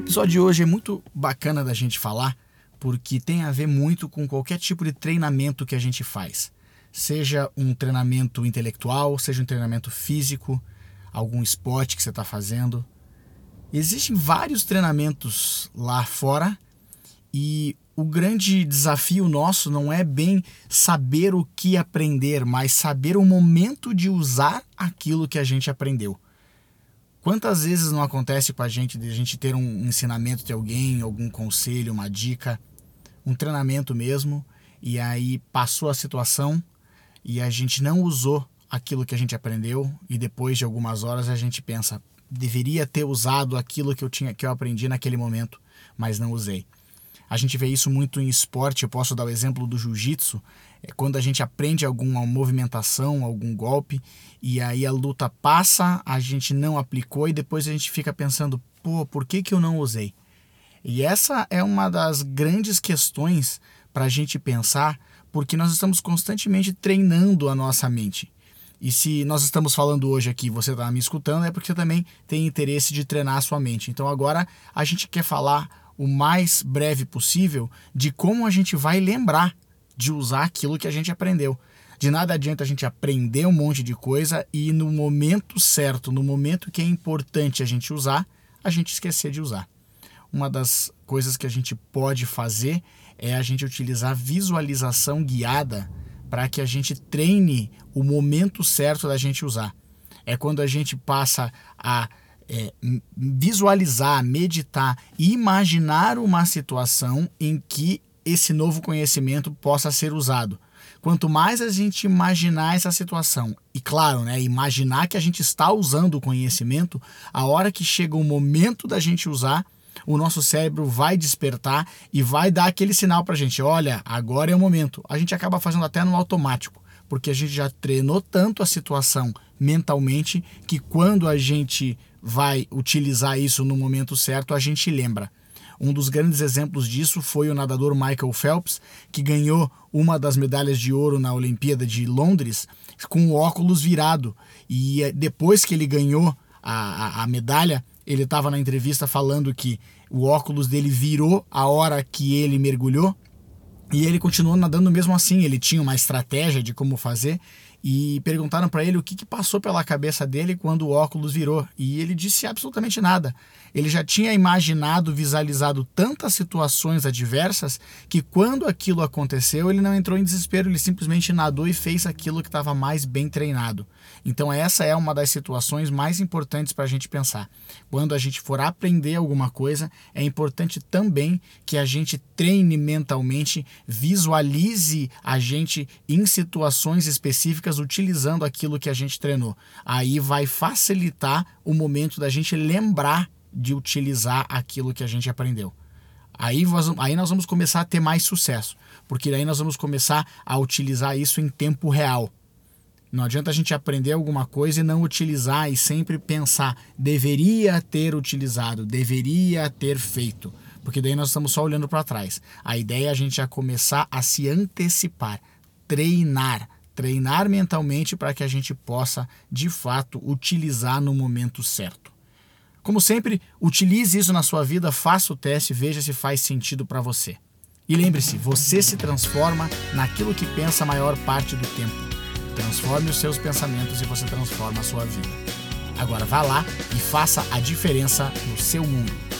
O episódio de hoje é muito bacana da gente falar porque tem a ver muito com qualquer tipo de treinamento que a gente faz. Seja um treinamento intelectual, seja um treinamento físico, algum esporte que você está fazendo. Existem vários treinamentos lá fora e o grande desafio nosso não é bem saber o que aprender, mas saber o momento de usar aquilo que a gente aprendeu. Quantas vezes não acontece com a gente de a gente ter um ensinamento de alguém, algum conselho, uma dica, um treinamento mesmo, e aí passou a situação e a gente não usou aquilo que a gente aprendeu e depois de algumas horas a gente pensa, deveria ter usado aquilo que eu tinha que eu aprendi naquele momento, mas não usei. A gente vê isso muito em esporte. Eu posso dar o exemplo do jiu-jitsu. É quando a gente aprende alguma movimentação, algum golpe, e aí a luta passa, a gente não aplicou e depois a gente fica pensando: pô, por que, que eu não usei? E essa é uma das grandes questões para a gente pensar, porque nós estamos constantemente treinando a nossa mente. E se nós estamos falando hoje aqui, você está me escutando, é porque você também tem interesse de treinar a sua mente. Então agora a gente quer falar o mais breve possível de como a gente vai lembrar de usar aquilo que a gente aprendeu. De nada adianta a gente aprender um monte de coisa e no momento certo, no momento que é importante a gente usar, a gente esquecer de usar. Uma das coisas que a gente pode fazer é a gente utilizar visualização guiada para que a gente treine o momento certo da gente usar. É quando a gente passa a é, visualizar, meditar e imaginar uma situação em que esse novo conhecimento possa ser usado. Quanto mais a gente imaginar essa situação, e claro, né, imaginar que a gente está usando o conhecimento, a hora que chega o momento da gente usar, o nosso cérebro vai despertar e vai dar aquele sinal para a gente: olha, agora é o momento. A gente acaba fazendo até no automático, porque a gente já treinou tanto a situação mentalmente que quando a gente vai utilizar isso no momento certo, a gente lembra. Um dos grandes exemplos disso foi o nadador Michael Phelps, que ganhou uma das medalhas de ouro na Olimpíada de Londres com o óculos virado. E eh, depois que ele ganhou a, a, a medalha, ele estava na entrevista falando que o óculos dele virou a hora que ele mergulhou e ele continuou nadando mesmo assim. Ele tinha uma estratégia de como fazer e perguntaram para ele o que, que, passou pela cabeça dele quando o óculos virou. E ele disse absolutamente nada. Ele já tinha imaginado, visualizado tantas situações adversas que quando aquilo aconteceu, ele não entrou em desespero, ele simplesmente nadou e fez aquilo que estava mais bem treinado. Então, essa é uma das situações mais importantes para a gente pensar. Quando a gente for aprender alguma coisa, é importante também que a gente treine mentalmente, visualize a gente em situações específicas utilizando aquilo que a gente treinou. Aí vai facilitar o momento da gente lembrar de utilizar aquilo que a gente aprendeu. Aí nós, aí nós vamos começar a ter mais sucesso, porque daí nós vamos começar a utilizar isso em tempo real. Não adianta a gente aprender alguma coisa e não utilizar e sempre pensar, deveria ter utilizado, deveria ter feito, porque daí nós estamos só olhando para trás. A ideia é a gente já começar a se antecipar, treinar, treinar mentalmente para que a gente possa, de fato, utilizar no momento certo. Como sempre, utilize isso na sua vida, faça o teste, veja se faz sentido para você. E lembre-se, você se transforma naquilo que pensa a maior parte do tempo. Transforme os seus pensamentos e você transforma a sua vida. Agora vá lá e faça a diferença no seu mundo.